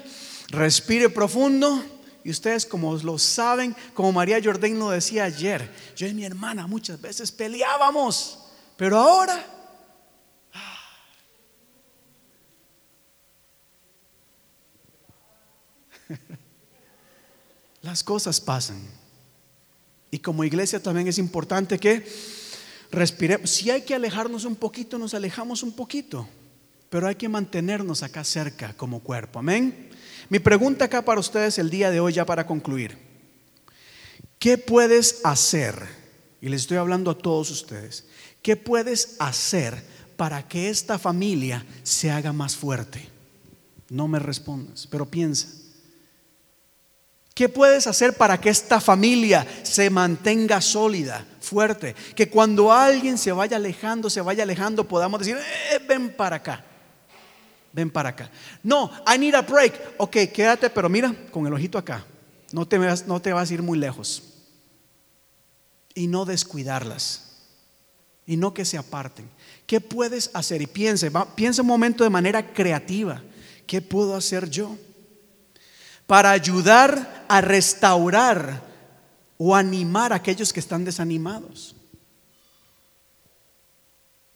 respire profundo y ustedes como lo saben, como María Jordán lo decía ayer, yo y mi hermana muchas veces peleábamos, pero ahora Las cosas pasan. Y como iglesia también es importante que respiremos. Si hay que alejarnos un poquito, nos alejamos un poquito. Pero hay que mantenernos acá cerca como cuerpo. Amén. Mi pregunta acá para ustedes el día de hoy, ya para concluir. ¿Qué puedes hacer? Y les estoy hablando a todos ustedes. ¿Qué puedes hacer para que esta familia se haga más fuerte? No me respondas, pero piensa. ¿Qué puedes hacer para que esta familia se mantenga sólida, fuerte? Que cuando alguien se vaya alejando, se vaya alejando, podamos decir, eh, ven para acá, ven para acá. No, I need a break. Ok, quédate, pero mira, con el ojito acá. No te, vas, no te vas a ir muy lejos. Y no descuidarlas. Y no que se aparten. ¿Qué puedes hacer? Y piense, piense un momento de manera creativa. ¿Qué puedo hacer yo? Para ayudar a restaurar o animar a aquellos que están desanimados.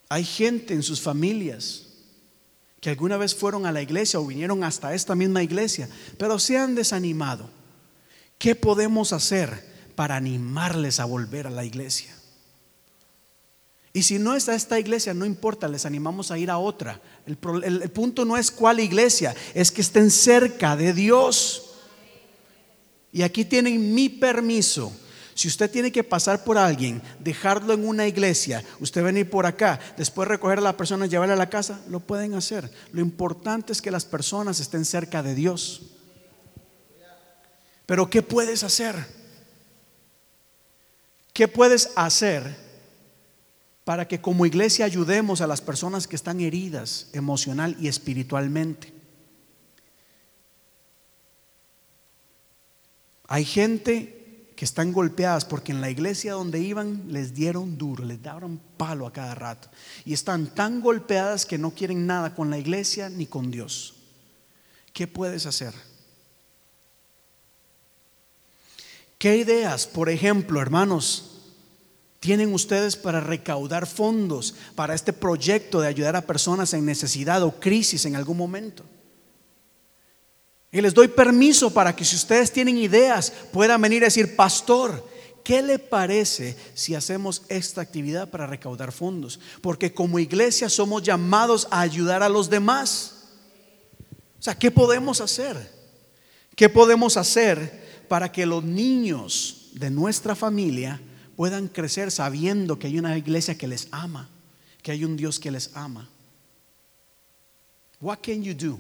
Hay gente en sus familias que alguna vez fueron a la iglesia o vinieron hasta esta misma iglesia, pero se han desanimado. ¿Qué podemos hacer para animarles a volver a la iglesia? Y si no está esta iglesia, no importa, les animamos a ir a otra. El, punto no es cuál iglesia, es que estén cerca de Dios. Y aquí tienen mi permiso. Si usted tiene que pasar por alguien, dejarlo en una iglesia, usted venir por acá, después recoger a la persona y llevarla a la casa, lo pueden hacer. Lo importante es que las personas estén cerca de Dios. Pero ¿qué puedes hacer? ¿Qué puedes hacer para que como iglesia ayudemos a las personas que están heridas emocional y espiritualmente. Hay gente que están golpeadas porque en la iglesia donde iban les dieron duro, les daban palo a cada rato. Y están tan golpeadas que no quieren nada con la iglesia ni con Dios. ¿Qué puedes hacer? ¿Qué ideas, por ejemplo, hermanos, tienen ustedes para recaudar fondos para este proyecto de ayudar a personas en necesidad o crisis en algún momento? Y les doy permiso para que si ustedes tienen ideas puedan venir a decir, pastor, ¿qué le parece si hacemos esta actividad para recaudar fondos? Porque como iglesia somos llamados a ayudar a los demás. O sea, ¿qué podemos hacer? ¿Qué podemos hacer para que los niños de nuestra familia puedan crecer sabiendo que hay una iglesia que les ama, que hay un Dios que les ama. What can you do?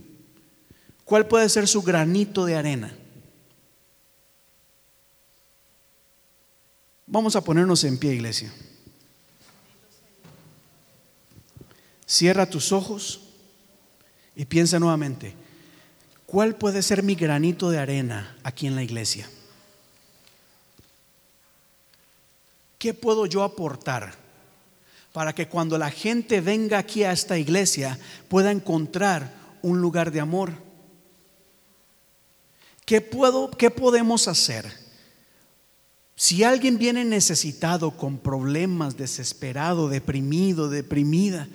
¿Cuál puede ser su granito de arena? Vamos a ponernos en pie, iglesia. Cierra tus ojos y piensa nuevamente, ¿cuál puede ser mi granito de arena aquí en la iglesia? ¿Qué puedo yo aportar para que cuando la gente venga aquí a esta iglesia pueda encontrar un lugar de amor? ¿Qué, puedo, qué podemos hacer? Si alguien viene necesitado, con problemas, desesperado, deprimido, deprimida,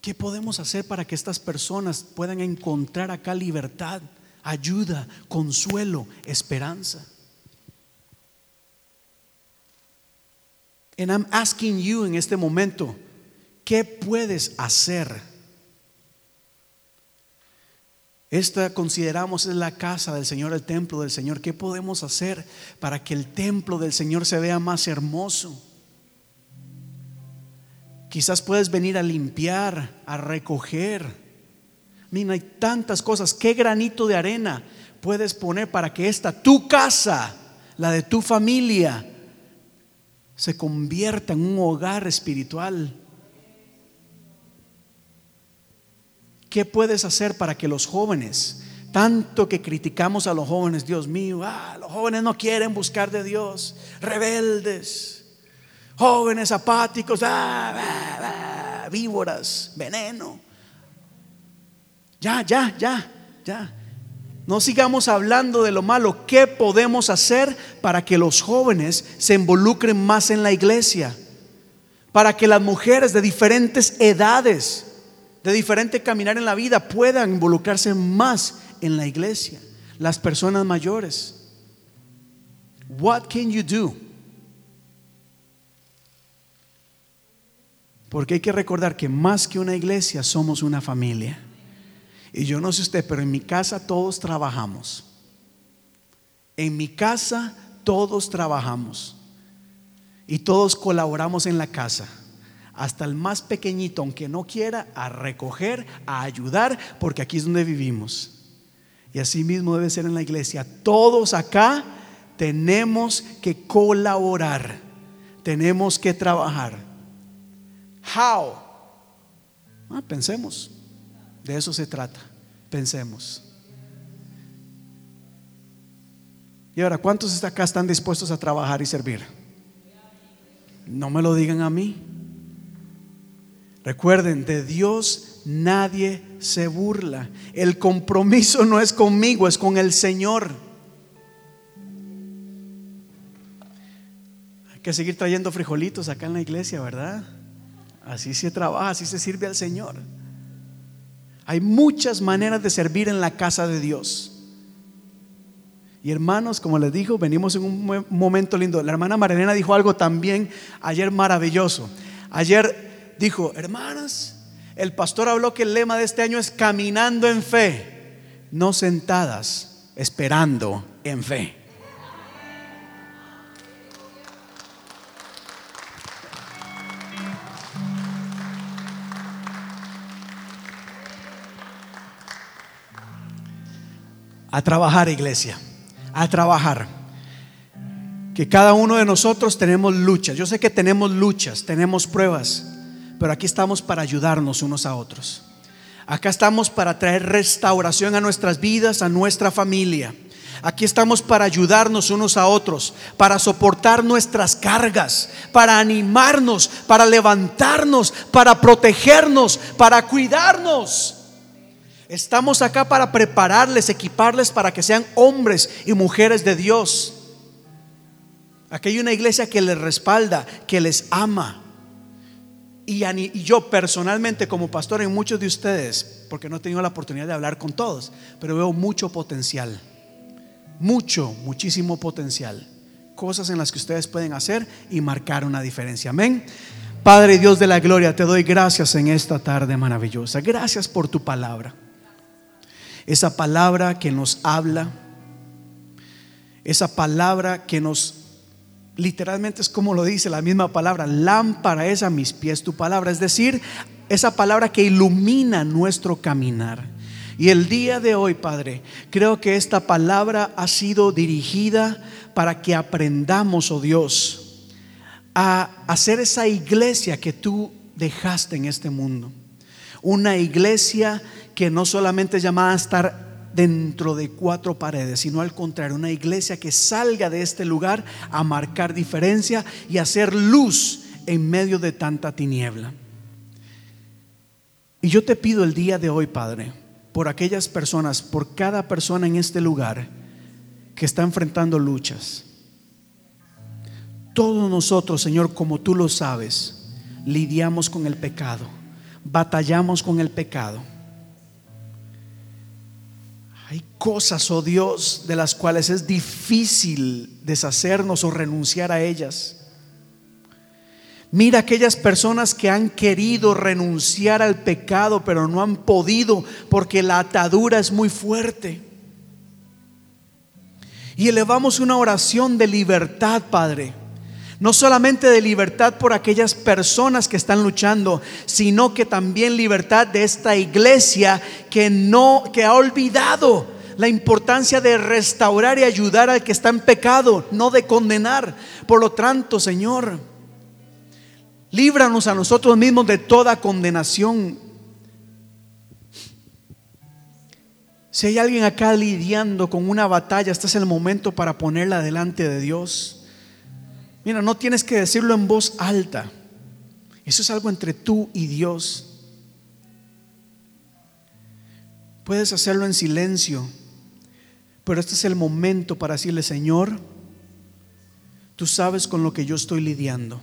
¿qué podemos hacer para que estas personas puedan encontrar acá libertad, ayuda, consuelo, esperanza? And I'm asking you en este momento, ¿qué puedes hacer? Esta consideramos es la casa del Señor, el templo del Señor. ¿Qué podemos hacer para que el templo del Señor se vea más hermoso? Quizás puedes venir a limpiar, a recoger. Mira, hay tantas cosas. ¿Qué granito de arena puedes poner para que esta, tu casa, la de tu familia, se convierta en un hogar espiritual. ¿Qué puedes hacer para que los jóvenes, tanto que criticamos a los jóvenes, Dios mío, ah, los jóvenes no quieren buscar de Dios, rebeldes, jóvenes apáticos, ah, víboras, veneno. Ya, ya, ya, ya. No sigamos hablando de lo malo. ¿Qué podemos hacer para que los jóvenes se involucren más en la iglesia? Para que las mujeres de diferentes edades, de diferente caminar en la vida, puedan involucrarse más en la iglesia. Las personas mayores. What can you do? Porque hay que recordar que más que una iglesia somos una familia. Y yo no sé usted, pero en mi casa todos trabajamos. En mi casa todos trabajamos. Y todos colaboramos en la casa. Hasta el más pequeñito, aunque no quiera, a recoger, a ayudar, porque aquí es donde vivimos. Y así mismo debe ser en la iglesia. Todos acá tenemos que colaborar. Tenemos que trabajar. How? Ah, pensemos. De eso se trata. Pensemos. Y ahora, ¿cuántos acá están dispuestos a trabajar y servir? No me lo digan a mí. Recuerden, de Dios nadie se burla. El compromiso no es conmigo, es con el Señor. Hay que seguir trayendo frijolitos acá en la iglesia, ¿verdad? Así se trabaja, así se sirve al Señor. Hay muchas maneras de servir en la casa de Dios. Y hermanos, como les dijo, venimos en un momento lindo. La hermana Marilena dijo algo también ayer maravilloso. Ayer dijo, hermanas, el pastor habló que el lema de este año es caminando en fe, no sentadas, esperando en fe. A trabajar, iglesia. A trabajar. Que cada uno de nosotros tenemos luchas. Yo sé que tenemos luchas, tenemos pruebas, pero aquí estamos para ayudarnos unos a otros. Acá estamos para traer restauración a nuestras vidas, a nuestra familia. Aquí estamos para ayudarnos unos a otros, para soportar nuestras cargas, para animarnos, para levantarnos, para protegernos, para cuidarnos. Estamos acá para prepararles, equiparles para que sean hombres y mujeres de Dios. Aquí hay una iglesia que les respalda, que les ama. Y, yo personalmente como pastor en muchos de ustedes, porque no he tenido la oportunidad de hablar con todos, pero veo mucho potencial. Mucho, muchísimo potencial. Cosas en las que ustedes pueden hacer y marcar una diferencia. Amén. Padre Dios de la gloria, te doy gracias en esta tarde maravillosa. Gracias por tu palabra esa palabra que nos habla, esa palabra que nos, literalmente es como lo dice la misma palabra, lámpara es a mis pies tu palabra, es decir, esa palabra que ilumina nuestro caminar. Y el día de hoy, Padre, creo que esta palabra ha sido dirigida para que aprendamos, oh Dios, a hacer esa iglesia que tú dejaste en este mundo. Una iglesia que no solamente es llamada a estar dentro de cuatro paredes, sino al contrario, una iglesia que salga de este lugar a marcar diferencia y hacer luz en medio de tanta tiniebla. Y yo te pido el día de hoy, Padre, por aquellas personas, por cada persona en este lugar que está enfrentando luchas. Todos nosotros, Señor, como tú lo sabes, lidiamos con el pecado, batallamos con el pecado. Hay cosas, oh Dios, de las cuales es difícil deshacernos o renunciar a ellas. Mira aquellas personas que han querido renunciar al pecado, pero no han podido porque la atadura es muy fuerte. Y elevamos una oración de libertad, Padre. No solamente de libertad por aquellas personas que están luchando, sino que también libertad de esta iglesia que no que ha olvidado la importancia de restaurar y ayudar al que está en pecado, no de condenar. Por lo tanto, Señor, Líbranos a nosotros mismos de toda condenación. Si hay alguien acá lidiando con una batalla, este es el momento para ponerla delante de Dios. Mira, no tienes que decirlo en voz alta. Eso es algo entre tú y Dios. Puedes hacerlo en silencio, pero este es el momento para decirle, Señor, tú sabes con lo que yo estoy lidiando.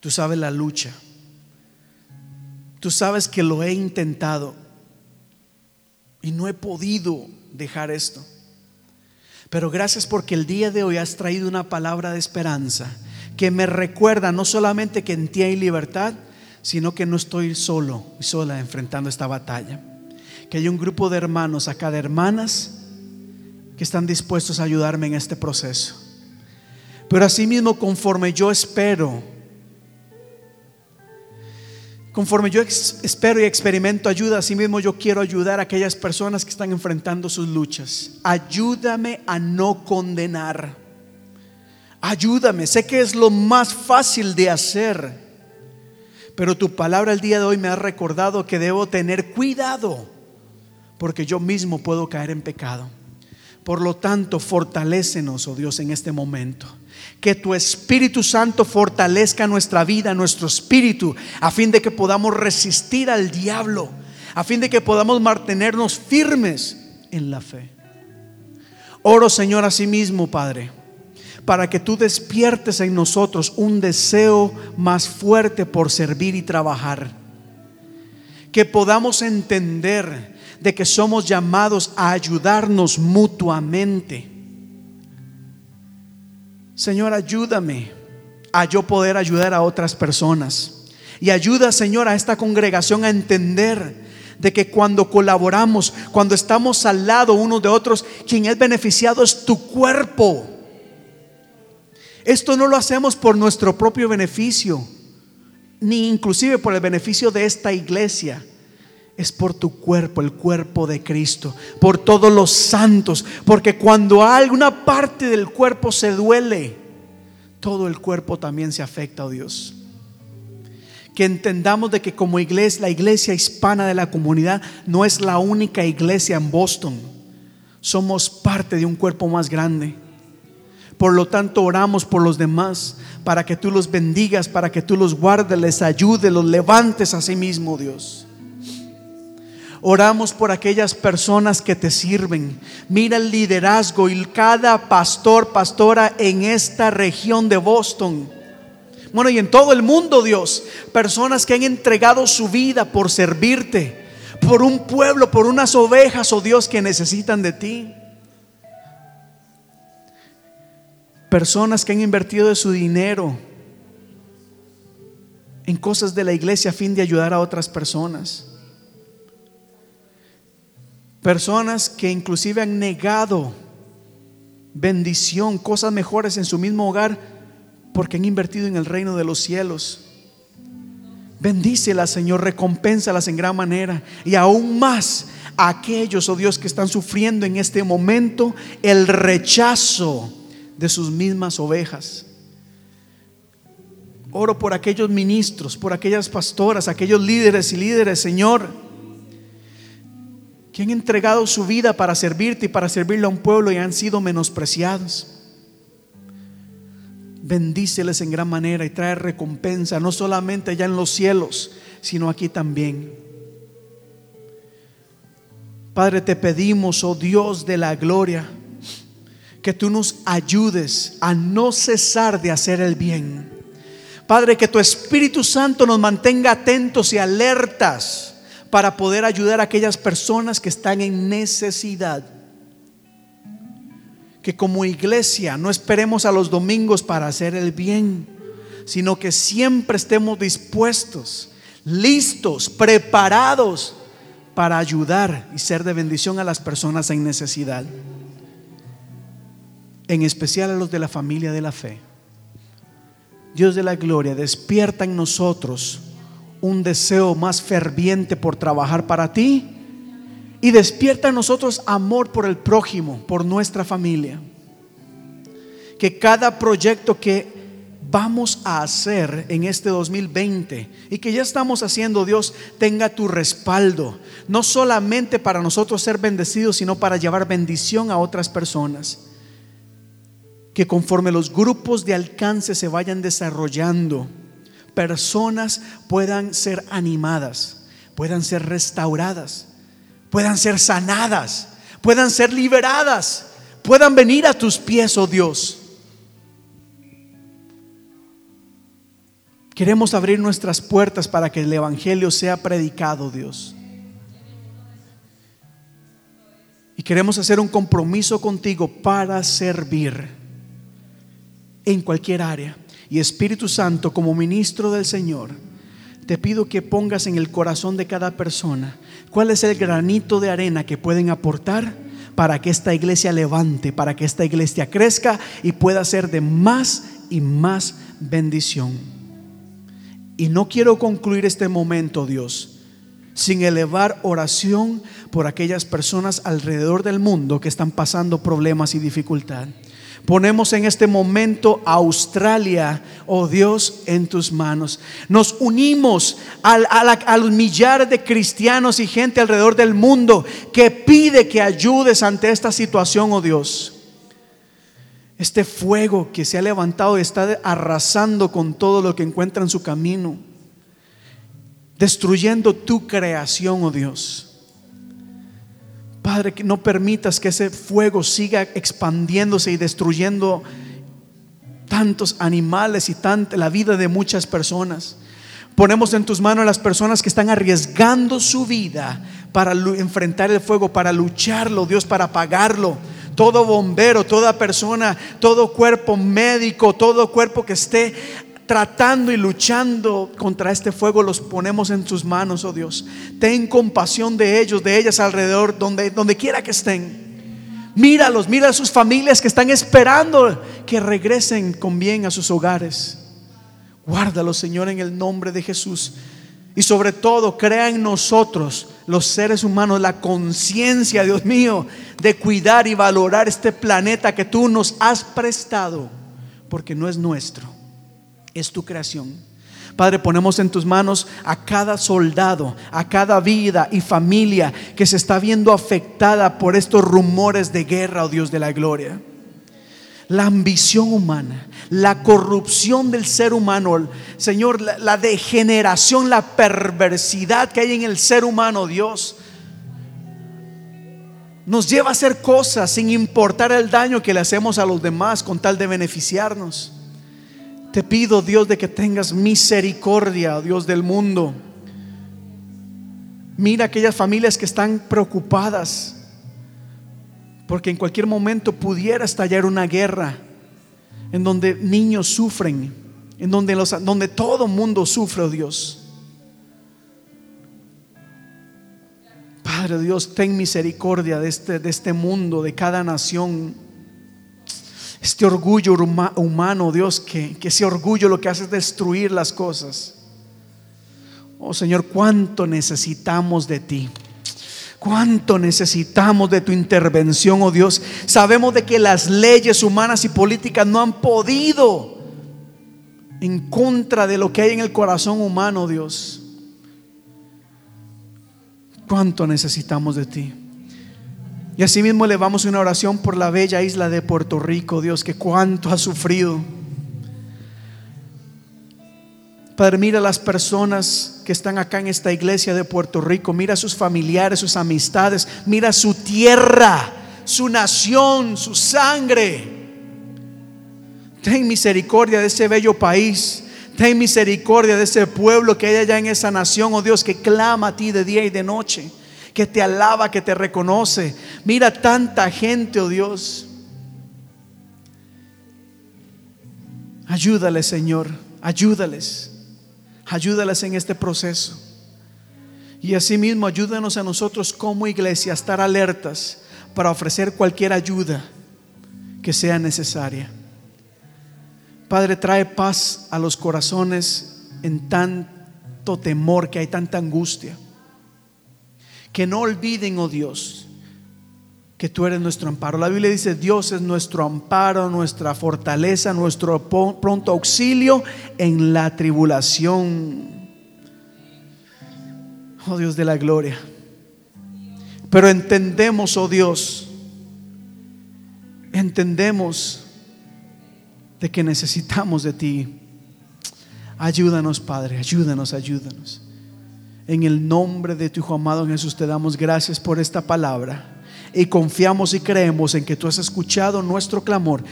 Tú sabes la lucha. Tú sabes que lo he intentado y no he podido dejar esto. Pero gracias porque el día de hoy has traído una palabra de esperanza que me recuerda no solamente que en ti hay libertad, sino que no estoy solo y sola enfrentando esta batalla. Que hay un grupo de hermanos acá, de hermanas, que están dispuestos a ayudarme en este proceso. Pero asimismo, conforme yo espero, conforme yo espero y experimento ayuda, asimismo yo quiero ayudar a aquellas personas que están enfrentando sus luchas. Ayúdame a no condenar. Ayúdame, sé que es lo más fácil de hacer pero tu palabra el día de hoy me ha recordado que debo tener cuidado, porque yo mismo puedo caer en pecado. Por lo tanto, fortalécenos, oh Dios, en este momento. Que tu Espíritu Santo fortalezca nuestra vida, nuestro espíritu, a fin de que podamos resistir al diablo, a fin de que podamos mantenernos firmes en la fe. Oro, Señor, a sí mismo, Padre para que tú despiertes en nosotros un deseo más fuerte por servir y trabajar. Que podamos entender de que somos llamados a ayudarnos mutuamente. Señor, ayúdame a yo poder ayudar a otras personas. Y ayuda, Señor, a esta congregación a entender de que cuando colaboramos, cuando estamos al lado unos de otros, quien es beneficiado es tu cuerpo. Esto no lo hacemos por nuestro propio beneficio, ni inclusive por el beneficio de esta iglesia. Es por tu cuerpo, el cuerpo de Cristo, por todos los santos, porque cuando alguna parte del cuerpo se duele, todo el cuerpo también se afecta, oh Dios. Que entendamos de que como iglesia, la iglesia hispana de la comunidad no es la única iglesia en Boston. Somos parte de un cuerpo más grande. Por lo tanto, oramos por los demás para que tú los bendigas, para que tú los guardes, les ayudes, los levantes a sí mismo, Dios. Oramos por aquellas personas que te sirven. Mira el liderazgo y cada pastor, pastora en esta región de Boston. Bueno, y en todo el mundo, Dios. Personas que han entregado su vida por servirte. Por un pueblo, por unas ovejas, oh Dios, que necesitan de ti. Personas que han invertido de su dinero en cosas de la iglesia a fin de ayudar a otras personas. Personas que inclusive han negado bendición, cosas mejores en su mismo hogar porque han invertido en el reino de los cielos. Bendícelas, Señor, recompénsalas en gran manera. Y aún más a aquellos, oh Dios, que están sufriendo en este momento el rechazo de sus mismas ovejas. Oro por aquellos ministros, por aquellas pastoras, aquellos líderes y líderes, Señor, que han entregado su vida para servirte y para servirle a un pueblo y han sido menospreciados. Bendíceles en gran manera y trae recompensa, no solamente allá en los cielos, sino aquí también. Padre, te pedimos, oh Dios de la gloria, que tú nos ayudes a no cesar de hacer el bien. Padre, que tu Espíritu Santo nos mantenga atentos y alertas para poder ayudar a aquellas personas que están en necesidad. Que como iglesia no esperemos a los domingos para hacer el bien, sino que siempre estemos dispuestos, listos, preparados para ayudar y ser de bendición a las personas en necesidad en especial a los de la familia de la fe. Dios de la gloria, despierta en nosotros un deseo más ferviente por trabajar para ti y despierta en nosotros amor por el prójimo, por nuestra familia. Que cada proyecto que vamos a hacer en este 2020 y que ya estamos haciendo, Dios, tenga tu respaldo, no solamente para nosotros ser bendecidos, sino para llevar bendición a otras personas. Que conforme los grupos de alcance se vayan desarrollando, personas puedan ser animadas, puedan ser restauradas, puedan ser sanadas, puedan ser liberadas, puedan venir a tus pies, oh Dios Queremos abrir nuestras puertas para que el Evangelio sea predicado, Dios. Y queremos hacer un compromiso contigo para servir en cualquier área. Y Espíritu Santo, como ministro del Señor, te pido que pongas en el corazón de cada persona cuál es el granito de arena que pueden aportar para que esta iglesia levante, para que esta iglesia crezca y pueda ser de más y más bendición. Y no quiero concluir este momento, Dios, sin elevar oración por aquellas personas alrededor del mundo que están pasando problemas y dificultad. Ponemos en este momento a Australia, oh Dios, en tus manos. Nos unimos a, los millares de cristianos y gente alrededor del mundo que pide que ayudes ante esta situación, oh Dios. Este fuego que se ha levantado y está arrasando con todo lo que encuentra en su camino, destruyendo tu creación, oh Dios. Padre, que no permitas que ese fuego siga expandiéndose y destruyendo tantos animales y la vida de muchas personas. Ponemos en tus manos a las personas que están arriesgando su vida para enfrentar el fuego, para lucharlo, Dios, para apagarlo todo bombero, toda persona, todo cuerpo médico, todo cuerpo que esté tratando y luchando contra este fuego, los ponemos en tus manos, oh Dios. Ten compasión de ellos, de ellas alrededor, donde, donde quiera que estén. Míralos, mira a sus familias que están esperando que regresen con bien a sus hogares. Guárdalos, Señor, en el nombre de Jesús. Y sobre todo, crea en nosotros, los seres humanos, la conciencia, Dios mío, de cuidar y valorar este planeta que tú nos has prestado, porque no es nuestro, es tu creación. Padre, ponemos en tus manos a cada soldado, a cada vida y familia que se está viendo afectada por estos rumores de guerra, oh Dios de la gloria la ambición humana, la corrupción del ser humano, Señor, la, degeneración, la perversidad que hay en el ser humano, Dios, nos lleva a hacer cosas sin importar el daño que le hacemos a los demás con tal de beneficiarnos. Te pido, Dios, de que tengas misericordia, Dios del mundo. Mira aquellas familias que están preocupadas porque en cualquier momento pudiera estallar una guerra en donde niños sufren, en donde, los, donde todo mundo sufre, oh Dios. Padre Dios, ten misericordia de este, de este mundo, de cada nación. Este orgullo humano, Dios, que, ese orgullo lo que hace es destruir las cosas. Oh Señor, cuánto necesitamos de ti. Cuánto necesitamos de tu intervención, oh Dios. Sabemos de que las leyes humanas y políticas no han podido en contra de lo que hay en el corazón humano, Dios. Cuánto necesitamos de ti. Y asimismo elevamos una oración por la bella isla de Puerto Rico, Dios, que cuánto ha sufrido Padre, mira a las personas que están acá en esta iglesia de Puerto Rico, mira a sus familiares, sus amistades, mira su tierra, su nación, su sangre. Ten misericordia de ese bello país. Ten misericordia de ese pueblo que hay allá en esa nación, oh Dios, que clama a ti de día y de noche, que te alaba, que te reconoce. Mira tanta gente, oh Dios. Ayúdales, Señor, ayúdales. Ayúdalas en este proceso. Y asimismo, ayúdanos a nosotros como iglesia a estar alertas para ofrecer cualquier ayuda que sea necesaria. Padre, trae paz a los corazones en tanto temor que hay tanta angustia. Que no olviden, oh Dios, que tú eres nuestro amparo. La Biblia dice, Dios es nuestro amparo, nuestra fortaleza, nuestro pronto auxilio en la tribulación. Oh Dios de la gloria. Pero entendemos, oh Dios, entendemos de que necesitamos de ti. Ayúdanos, Padre, ayúdanos, ayúdanos. En el nombre de tu Hijo amado Jesús te damos gracias por esta palabra y confiamos y creemos en que tú has escuchado nuestro clamor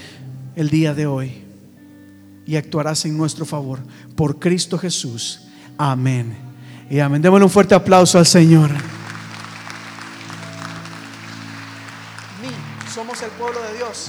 el día de hoy y actuarás en nuestro favor. Por Cristo Jesús. Amén. Y amén. Démosle un fuerte aplauso al Señor. Somos el pueblo de Dios.